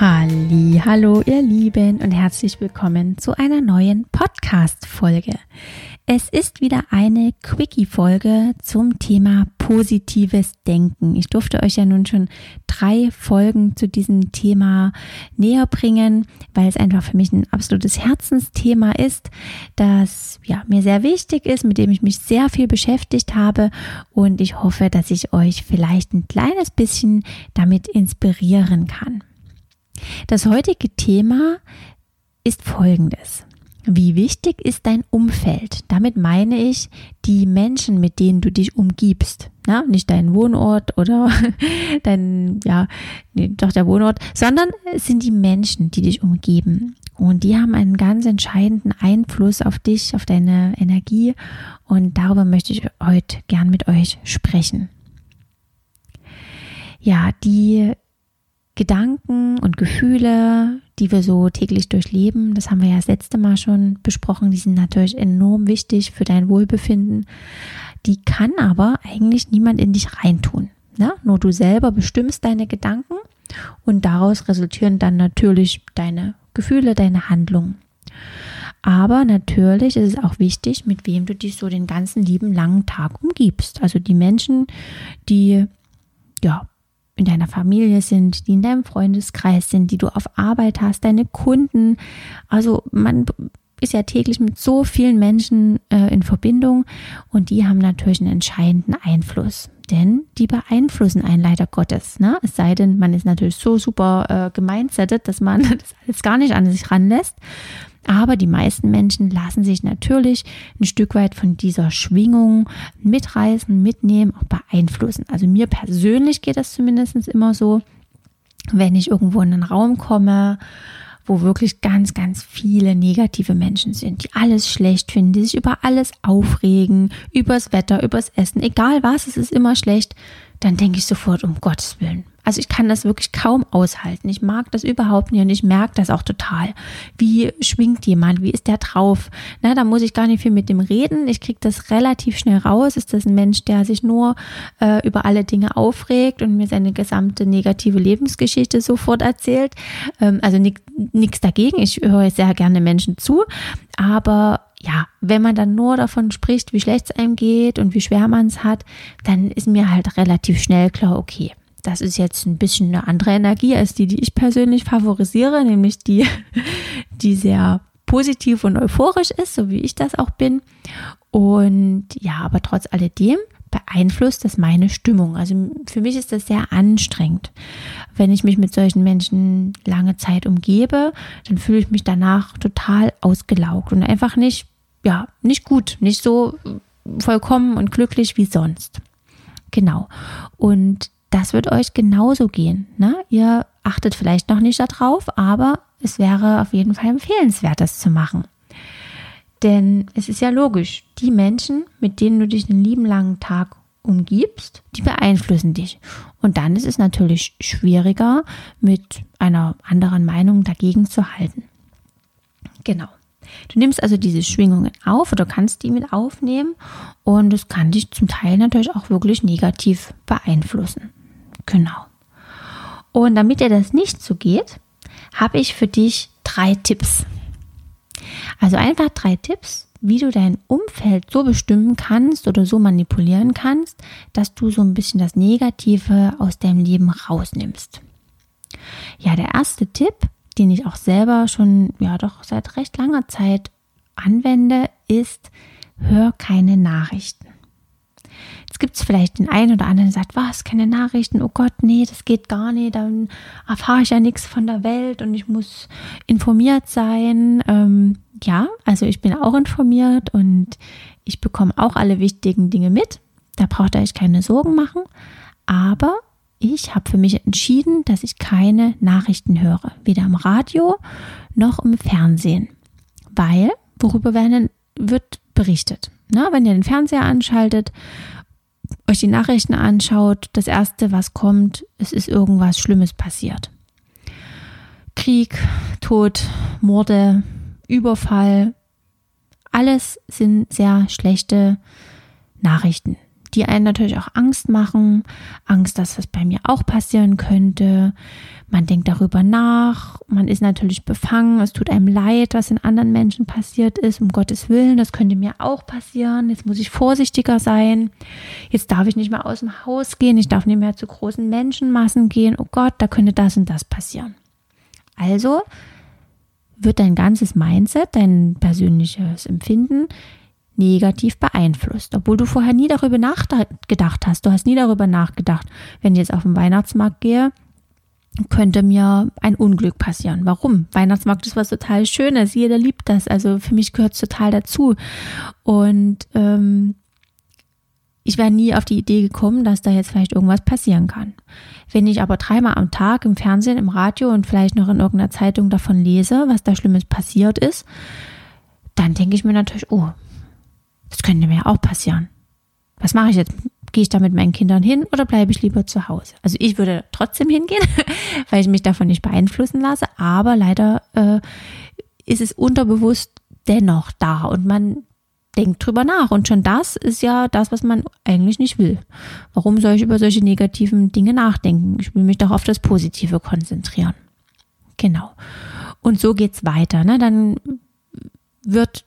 Halli, hallo ihr Lieben und herzlich willkommen zu einer neuen Podcast Folge. Es ist wieder eine Quickie Folge zum Thema positives Denken. Ich durfte euch ja nun schon drei Folgen zu diesem Thema näher bringen, weil es einfach für mich ein absolutes Herzensthema ist, das ja mir sehr wichtig ist, mit dem ich mich sehr viel beschäftigt habe und ich hoffe, dass ich euch vielleicht ein kleines bisschen damit inspirieren kann. Das heutige Thema ist folgendes. Wie wichtig ist dein Umfeld? Damit meine ich die Menschen, mit denen du dich umgibst. Na, nicht dein Wohnort oder dein, ja, nee, doch der Wohnort, sondern es sind die Menschen, die dich umgeben. Und die haben einen ganz entscheidenden Einfluss auf dich, auf deine Energie. Und darüber möchte ich heute gern mit euch sprechen. Ja, die Gedanken und Gefühle, die wir so täglich durchleben, das haben wir ja das letzte Mal schon besprochen, die sind natürlich enorm wichtig für dein Wohlbefinden. Die kann aber eigentlich niemand in dich reintun. Ne? Nur du selber bestimmst deine Gedanken und daraus resultieren dann natürlich deine Gefühle, deine Handlungen. Aber natürlich ist es auch wichtig, mit wem du dich so den ganzen lieben langen Tag umgibst. Also die Menschen, die ja in deiner Familie sind, die in deinem Freundeskreis sind, die du auf Arbeit hast, deine Kunden. Also man ist ja täglich mit so vielen Menschen äh, in Verbindung und die haben natürlich einen entscheidenden Einfluss. Denn die beeinflussen einen leider Gottes. Ne? Es sei denn, man ist natürlich so super äh, gemeinsettet, dass man das alles gar nicht an sich ranlässt. Aber die meisten Menschen lassen sich natürlich ein Stück weit von dieser Schwingung mitreißen, mitnehmen, auch beeinflussen. Also mir persönlich geht das zumindest immer so, wenn ich irgendwo in einen Raum komme, wo wirklich ganz, ganz viele negative Menschen sind, die alles schlecht finden, die sich über alles aufregen, übers Wetter, übers Essen, egal was, es ist immer schlecht, dann denke ich sofort, um Gottes Willen, also ich kann das wirklich kaum aushalten. Ich mag das überhaupt nicht und ich merke das auch total. Wie schwingt jemand? Wie ist der drauf? Na, da muss ich gar nicht viel mit dem reden. Ich kriege das relativ schnell raus. Ist das ein Mensch, der sich nur äh, über alle Dinge aufregt und mir seine gesamte negative Lebensgeschichte sofort erzählt? Ähm, also nichts dagegen. Ich höre sehr gerne Menschen zu. Aber ja, wenn man dann nur davon spricht, wie schlecht es einem geht und wie schwer man es hat, dann ist mir halt relativ schnell klar, okay, das ist jetzt ein bisschen eine andere Energie als die, die ich persönlich favorisiere, nämlich die, die sehr positiv und euphorisch ist, so wie ich das auch bin. Und ja, aber trotz alledem beeinflusst das meine Stimmung. Also für mich ist das sehr anstrengend. Wenn ich mich mit solchen Menschen lange Zeit umgebe, dann fühle ich mich danach total ausgelaugt und einfach nicht, ja, nicht gut, nicht so vollkommen und glücklich wie sonst. Genau. Und das wird euch genauso gehen. Ne? Ihr achtet vielleicht noch nicht darauf, aber es wäre auf jeden Fall empfehlenswert, das zu machen. Denn es ist ja logisch, die Menschen, mit denen du dich einen lieben langen Tag umgibst, die beeinflussen dich. Und dann ist es natürlich schwieriger, mit einer anderen Meinung dagegen zu halten. Genau. Du nimmst also diese Schwingungen auf oder kannst die mit aufnehmen und es kann dich zum Teil natürlich auch wirklich negativ beeinflussen. Genau. Und damit dir das nicht so geht, habe ich für dich drei Tipps. Also einfach drei Tipps, wie du dein Umfeld so bestimmen kannst oder so manipulieren kannst, dass du so ein bisschen das Negative aus deinem Leben rausnimmst. Ja, der erste Tipp, den ich auch selber schon, ja, doch seit recht langer Zeit anwende, ist, hör keine Nachrichten. Jetzt gibt es vielleicht den einen oder anderen, der sagt, was, keine Nachrichten, oh Gott, nee, das geht gar nicht, dann erfahre ich ja nichts von der Welt und ich muss informiert sein. Ähm, ja, also ich bin auch informiert und ich bekomme auch alle wichtigen Dinge mit. Da braucht ihr euch keine Sorgen machen. Aber ich habe für mich entschieden, dass ich keine Nachrichten höre, weder im Radio noch im Fernsehen. Weil, worüber werden, wird berichtet? Na, wenn ihr den Fernseher anschaltet, euch die Nachrichten anschaut, das Erste, was kommt, es ist irgendwas Schlimmes passiert. Krieg, Tod, Morde, Überfall, alles sind sehr schlechte Nachrichten die einen natürlich auch Angst machen, Angst, dass das bei mir auch passieren könnte. Man denkt darüber nach, man ist natürlich befangen, es tut einem leid, was in anderen Menschen passiert ist, um Gottes Willen, das könnte mir auch passieren, jetzt muss ich vorsichtiger sein, jetzt darf ich nicht mehr aus dem Haus gehen, ich darf nicht mehr zu großen Menschenmassen gehen, oh Gott, da könnte das und das passieren. Also wird dein ganzes Mindset, dein persönliches Empfinden negativ beeinflusst, obwohl du vorher nie darüber nachgedacht hast. Du hast nie darüber nachgedacht, wenn ich jetzt auf den Weihnachtsmarkt gehe, könnte mir ein Unglück passieren. Warum? Weihnachtsmarkt ist was total Schönes. Jeder liebt das. Also für mich gehört es total dazu. Und ähm, ich wäre nie auf die Idee gekommen, dass da jetzt vielleicht irgendwas passieren kann. Wenn ich aber dreimal am Tag im Fernsehen, im Radio und vielleicht noch in irgendeiner Zeitung davon lese, was da Schlimmes passiert ist, dann denke ich mir natürlich, oh, das könnte mir auch passieren. Was mache ich jetzt? Gehe ich da mit meinen Kindern hin oder bleibe ich lieber zu Hause? Also ich würde trotzdem hingehen, weil ich mich davon nicht beeinflussen lasse, aber leider äh, ist es unterbewusst dennoch da und man denkt drüber nach. Und schon das ist ja das, was man eigentlich nicht will. Warum soll ich über solche negativen Dinge nachdenken? Ich will mich doch auf das Positive konzentrieren. Genau. Und so geht's weiter. Ne? Dann wird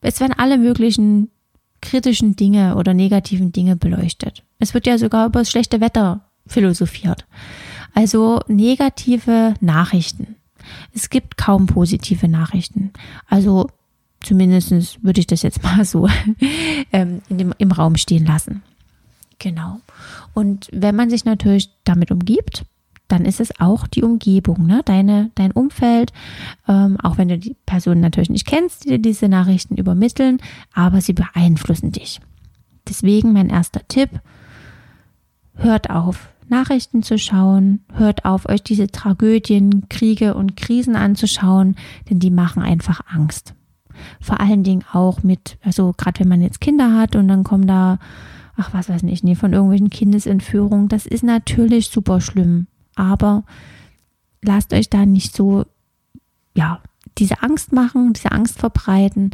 es werden alle möglichen kritischen Dinge oder negativen Dinge beleuchtet. Es wird ja sogar über das schlechte Wetter philosophiert. Also negative Nachrichten. Es gibt kaum positive Nachrichten. Also zumindest würde ich das jetzt mal so ähm, in dem, im Raum stehen lassen. Genau. Und wenn man sich natürlich damit umgibt, dann ist es auch die Umgebung, ne? Deine, dein Umfeld, ähm, auch wenn du die Person natürlich nicht kennst, die dir diese Nachrichten übermitteln, aber sie beeinflussen dich. Deswegen mein erster Tipp, hört auf, Nachrichten zu schauen, hört auf, euch diese Tragödien, Kriege und Krisen anzuschauen, denn die machen einfach Angst. Vor allen Dingen auch mit, also gerade wenn man jetzt Kinder hat und dann kommen da, ach was weiß ich, nee, von irgendwelchen Kindesentführungen, das ist natürlich super schlimm aber lasst euch da nicht so, ja, diese Angst machen, diese Angst verbreiten,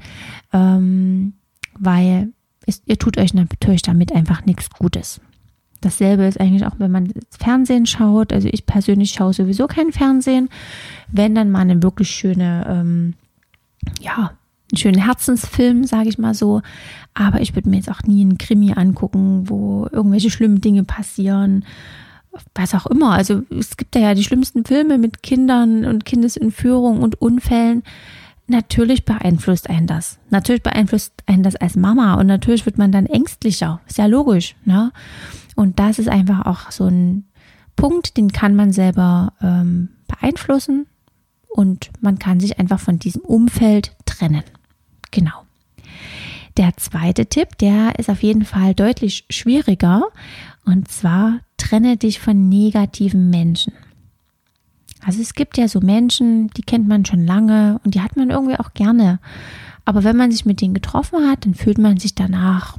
ähm, weil es, ihr tut euch natürlich damit einfach nichts Gutes. Dasselbe ist eigentlich auch, wenn man Fernsehen schaut. Also ich persönlich schaue sowieso kein Fernsehen. Wenn dann mal eine wirklich schöne, ähm, ja, einen schönen Herzensfilm, sage ich mal so. Aber ich würde mir jetzt auch nie einen Krimi angucken, wo irgendwelche schlimmen Dinge passieren was auch immer. Also es gibt ja die schlimmsten Filme mit Kindern und Kindesentführung und Unfällen. Natürlich beeinflusst einen das. Natürlich beeinflusst einen das als Mama und natürlich wird man dann ängstlicher. Ist ja logisch. Ne? Und das ist einfach auch so ein Punkt, den kann man selber ähm, beeinflussen und man kann sich einfach von diesem Umfeld trennen. Genau. Der zweite Tipp, der ist auf jeden Fall deutlich schwieriger und zwar trenne dich von negativen Menschen. Also es gibt ja so Menschen, die kennt man schon lange und die hat man irgendwie auch gerne. Aber wenn man sich mit denen getroffen hat, dann fühlt man sich danach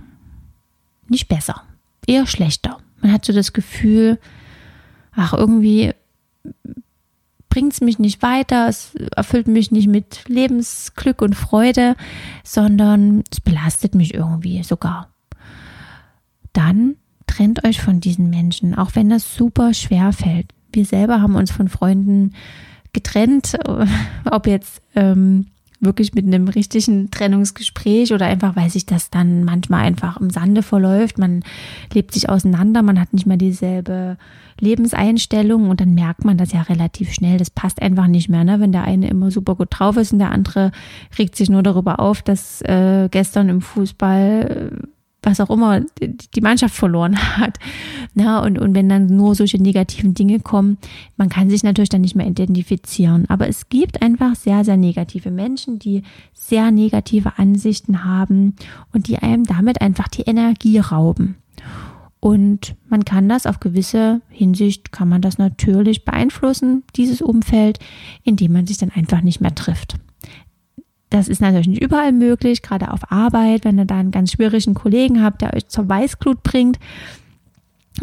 nicht besser, eher schlechter. Man hat so das Gefühl, ach, irgendwie bringt es mich nicht weiter, es erfüllt mich nicht mit Lebensglück und Freude, sondern es belastet mich irgendwie sogar. Dann trennt euch von diesen Menschen, auch wenn das super schwer fällt. Wir selber haben uns von Freunden getrennt, ob jetzt ähm, wirklich mit einem richtigen Trennungsgespräch oder einfach, weil sich das dann manchmal einfach im Sande verläuft. Man lebt sich auseinander, man hat nicht mehr dieselbe Lebenseinstellung und dann merkt man das ja relativ schnell. Das passt einfach nicht mehr, ne? wenn der eine immer super gut drauf ist und der andere regt sich nur darüber auf, dass äh, gestern im Fußball äh, was auch immer die Mannschaft verloren hat. Ja, und, und wenn dann nur solche negativen Dinge kommen, man kann sich natürlich dann nicht mehr identifizieren. Aber es gibt einfach sehr, sehr negative Menschen, die sehr negative Ansichten haben und die einem damit einfach die Energie rauben. Und man kann das auf gewisse Hinsicht, kann man das natürlich beeinflussen, dieses Umfeld, indem man sich dann einfach nicht mehr trifft. Das ist natürlich nicht überall möglich, gerade auf Arbeit, wenn ihr da einen ganz schwierigen Kollegen habt, der euch zur Weißglut bringt,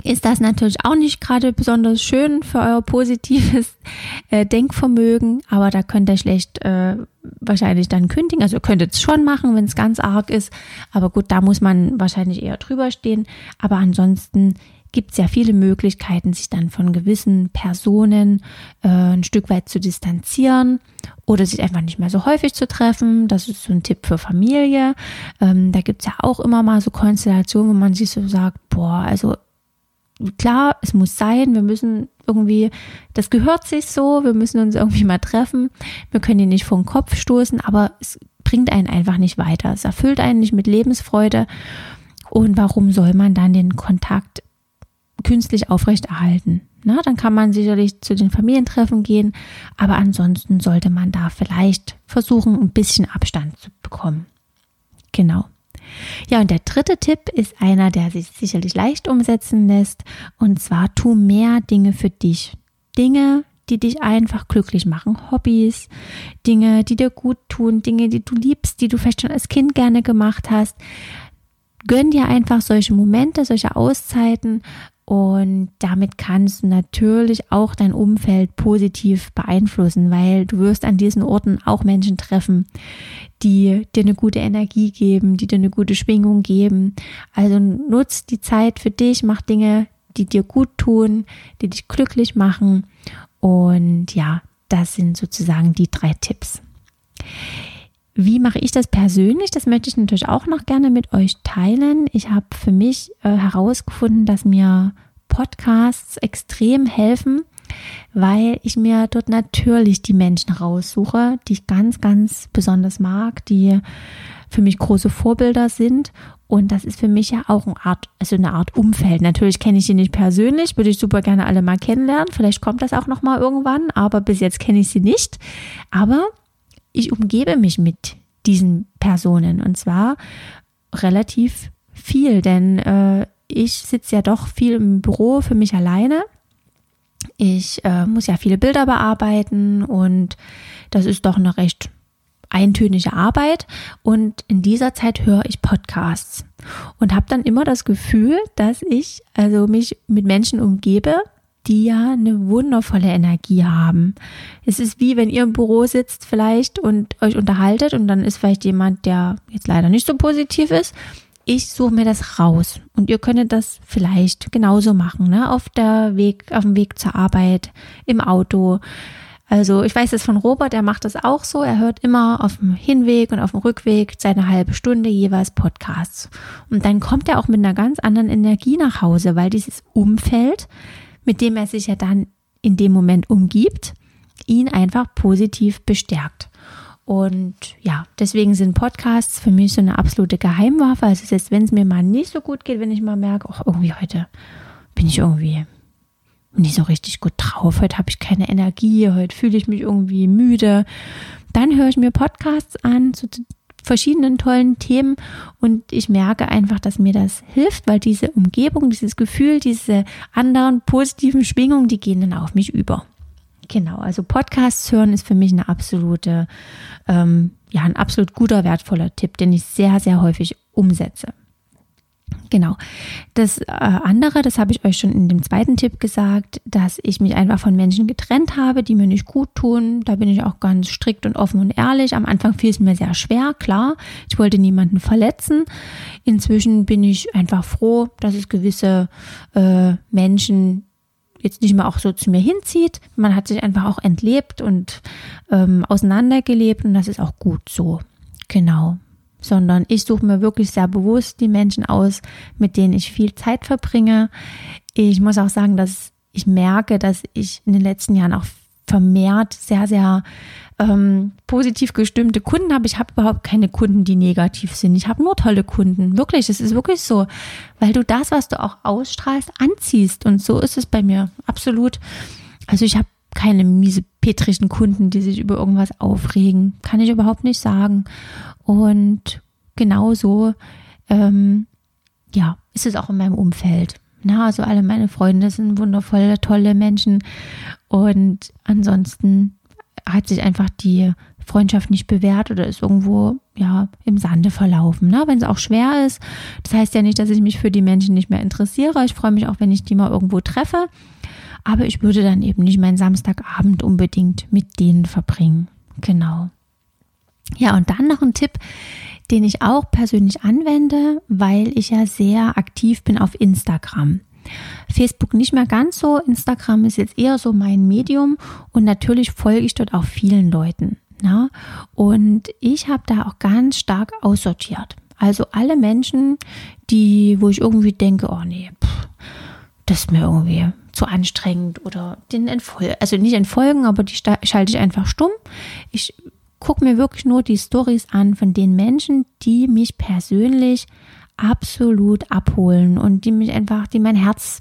ist das natürlich auch nicht gerade besonders schön für euer positives äh, Denkvermögen, aber da könnt ihr schlecht äh, wahrscheinlich dann kündigen. Also ihr könntet es schon machen, wenn es ganz arg ist, aber gut, da muss man wahrscheinlich eher drüber stehen. Aber ansonsten gibt es ja viele Möglichkeiten, sich dann von gewissen Personen äh, ein Stück weit zu distanzieren oder sich einfach nicht mehr so häufig zu treffen. Das ist so ein Tipp für Familie. Ähm, da gibt es ja auch immer mal so Konstellationen, wo man sich so sagt, boah, also klar, es muss sein, wir müssen irgendwie, das gehört sich so, wir müssen uns irgendwie mal treffen. Wir können ihn nicht vor den Kopf stoßen, aber es bringt einen einfach nicht weiter. Es erfüllt einen nicht mit Lebensfreude. Und warum soll man dann den Kontakt künstlich aufrechterhalten? Na, dann kann man sicherlich zu den Familientreffen gehen, aber ansonsten sollte man da vielleicht versuchen, ein bisschen Abstand zu bekommen. Genau. Ja, und der dritte Tipp ist einer, der sich sicherlich leicht umsetzen lässt. Und zwar tu mehr Dinge für dich. Dinge, die dich einfach glücklich machen. Hobbys, Dinge, die dir gut tun, Dinge, die du liebst, die du vielleicht schon als Kind gerne gemacht hast. Gönn dir einfach solche Momente, solche Auszeiten und damit kannst du natürlich auch dein Umfeld positiv beeinflussen, weil du wirst an diesen Orten auch Menschen treffen, die dir eine gute Energie geben, die dir eine gute Schwingung geben. Also nutz die Zeit für dich, mach Dinge, die dir gut tun, die dich glücklich machen. Und ja, das sind sozusagen die drei Tipps. Wie mache ich das persönlich? Das möchte ich natürlich auch noch gerne mit euch teilen. Ich habe für mich äh, herausgefunden, dass mir Podcasts extrem helfen, weil ich mir dort natürlich die Menschen raussuche, die ich ganz, ganz besonders mag, die für mich große Vorbilder sind. Und das ist für mich ja auch eine Art, also eine Art Umfeld. Natürlich kenne ich sie nicht persönlich, würde ich super gerne alle mal kennenlernen. Vielleicht kommt das auch noch mal irgendwann, aber bis jetzt kenne ich sie nicht. Aber ich umgebe mich mit diesen Personen und zwar relativ viel, denn äh, ich sitze ja doch viel im Büro für mich alleine. Ich äh, muss ja viele Bilder bearbeiten und das ist doch eine recht eintönige Arbeit und in dieser Zeit höre ich Podcasts und habe dann immer das Gefühl, dass ich also mich mit Menschen umgebe, die ja eine wundervolle Energie haben. Es ist wie wenn ihr im Büro sitzt vielleicht und euch unterhaltet und dann ist vielleicht jemand, der jetzt leider nicht so positiv ist. Ich suche mir das raus und ihr könntet das vielleicht genauso machen, ne? Auf der Weg, auf dem Weg zur Arbeit, im Auto. Also ich weiß es von Robert, er macht das auch so. Er hört immer auf dem Hinweg und auf dem Rückweg seine halbe Stunde jeweils Podcasts. Und dann kommt er auch mit einer ganz anderen Energie nach Hause, weil dieses Umfeld mit dem er sich ja dann in dem Moment umgibt, ihn einfach positiv bestärkt. Und ja, deswegen sind Podcasts für mich so eine absolute Geheimwaffe. Also selbst wenn es mir mal nicht so gut geht, wenn ich mal merke, oh, irgendwie heute bin ich irgendwie nicht so richtig gut drauf, heute habe ich keine Energie, heute fühle ich mich irgendwie müde, dann höre ich mir Podcasts an zu verschiedenen tollen Themen und ich merke einfach, dass mir das hilft, weil diese Umgebung, dieses Gefühl, diese anderen positiven Schwingungen, die gehen dann auf mich über. Genau, also Podcasts hören ist für mich eine absolute, ähm, ja, ein absolut guter, wertvoller Tipp, den ich sehr, sehr häufig umsetze. Genau. Das äh, andere, das habe ich euch schon in dem zweiten Tipp gesagt, dass ich mich einfach von Menschen getrennt habe, die mir nicht gut tun. Da bin ich auch ganz strikt und offen und ehrlich. Am Anfang fiel es mir sehr schwer, klar. Ich wollte niemanden verletzen. Inzwischen bin ich einfach froh, dass es gewisse äh, Menschen jetzt nicht mehr auch so zu mir hinzieht. Man hat sich einfach auch entlebt und ähm, auseinandergelebt und das ist auch gut so. Genau sondern ich suche mir wirklich sehr bewusst die Menschen aus, mit denen ich viel Zeit verbringe. Ich muss auch sagen, dass ich merke, dass ich in den letzten Jahren auch vermehrt sehr, sehr ähm, positiv gestimmte Kunden habe. Ich habe überhaupt keine Kunden, die negativ sind. Ich habe nur tolle Kunden. Wirklich, es ist wirklich so, weil du das, was du auch ausstrahlst, anziehst. Und so ist es bei mir absolut. Also ich habe keine miese petrischen Kunden, die sich über irgendwas aufregen. Kann ich überhaupt nicht sagen. Und genauso, ähm, ja, ist es auch in meinem Umfeld. Na, also alle meine Freunde sind wundervolle, tolle Menschen. Und ansonsten hat sich einfach die Freundschaft nicht bewährt oder ist irgendwo ja im Sande verlaufen. Ne? Wenn es auch schwer ist. Das heißt ja nicht, dass ich mich für die Menschen nicht mehr interessiere. Ich freue mich auch, wenn ich die mal irgendwo treffe. Aber ich würde dann eben nicht meinen Samstagabend unbedingt mit denen verbringen. Genau. Ja, und dann noch ein Tipp, den ich auch persönlich anwende, weil ich ja sehr aktiv bin auf Instagram. Facebook nicht mehr ganz so, Instagram ist jetzt eher so mein Medium und natürlich folge ich dort auch vielen Leuten. Ja? Und ich habe da auch ganz stark aussortiert. Also alle Menschen, die, wo ich irgendwie denke, oh nee, pff, das ist mir irgendwie zu anstrengend oder den entfolgen, also nicht entfolgen, aber die schalte ich einfach stumm. Ich gucke mir wirklich nur die Stories an von den Menschen, die mich persönlich absolut abholen und die mich einfach, die mein Herz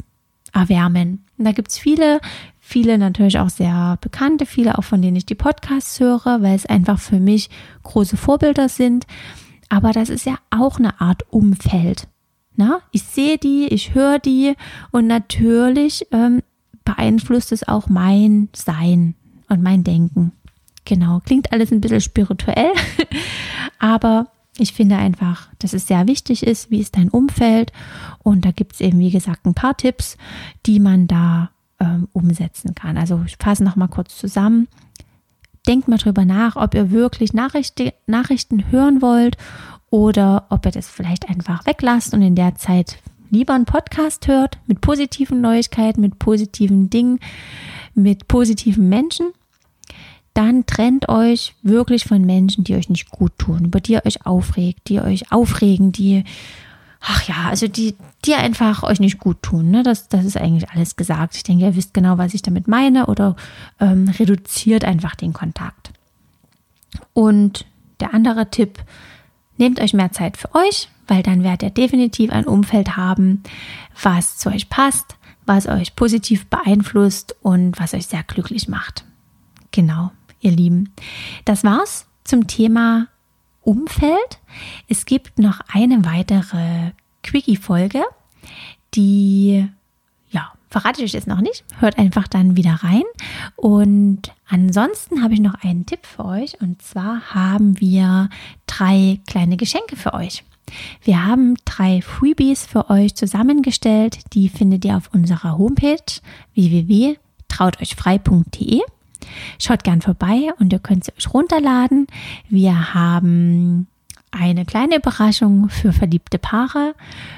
erwärmen. Und da gibt es viele, viele natürlich auch sehr bekannte, viele auch von denen ich die Podcasts höre, weil es einfach für mich große Vorbilder sind. Aber das ist ja auch eine Art Umfeld. Na, ich sehe die, ich höre die und natürlich ähm, beeinflusst es auch mein Sein und mein Denken. Genau, klingt alles ein bisschen spirituell, aber ich finde einfach, dass es sehr wichtig ist, wie ist dein Umfeld. Und da gibt es eben, wie gesagt, ein paar Tipps, die man da ähm, umsetzen kann. Also ich fasse nochmal kurz zusammen. Denkt mal drüber nach, ob ihr wirklich Nachrichten, Nachrichten hören wollt oder ob ihr das vielleicht einfach weglasst und in der Zeit lieber einen Podcast hört mit positiven Neuigkeiten, mit positiven Dingen, mit positiven Menschen. Dann trennt euch wirklich von Menschen, die euch nicht gut tun, über die ihr euch aufregt, die euch aufregen, die, ach ja, also die, die einfach euch nicht gut tun. Ne? Das, das ist eigentlich alles gesagt. Ich denke, ihr wisst genau, was ich damit meine oder ähm, reduziert einfach den Kontakt. Und der andere Tipp, Nehmt euch mehr Zeit für euch, weil dann werdet ihr definitiv ein Umfeld haben, was zu euch passt, was euch positiv beeinflusst und was euch sehr glücklich macht. Genau, ihr Lieben. Das war's zum Thema Umfeld. Es gibt noch eine weitere Quickie-Folge, die verrate ich euch jetzt noch nicht. Hört einfach dann wieder rein. Und ansonsten habe ich noch einen Tipp für euch. Und zwar haben wir drei kleine Geschenke für euch. Wir haben drei Freebies für euch zusammengestellt. Die findet ihr auf unserer Homepage www.trauteuchfrei.de. Schaut gern vorbei und ihr könnt sie euch runterladen. Wir haben eine kleine Überraschung für verliebte Paare,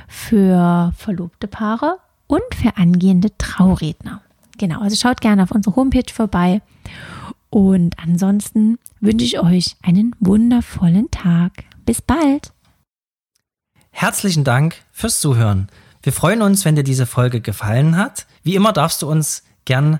für verlobte Paare und für angehende Trauredner. Genau, also schaut gerne auf unsere Homepage vorbei. Und ansonsten wünsche ich euch einen wundervollen Tag. Bis bald. Herzlichen Dank fürs Zuhören. Wir freuen uns, wenn dir diese Folge gefallen hat. Wie immer darfst du uns gern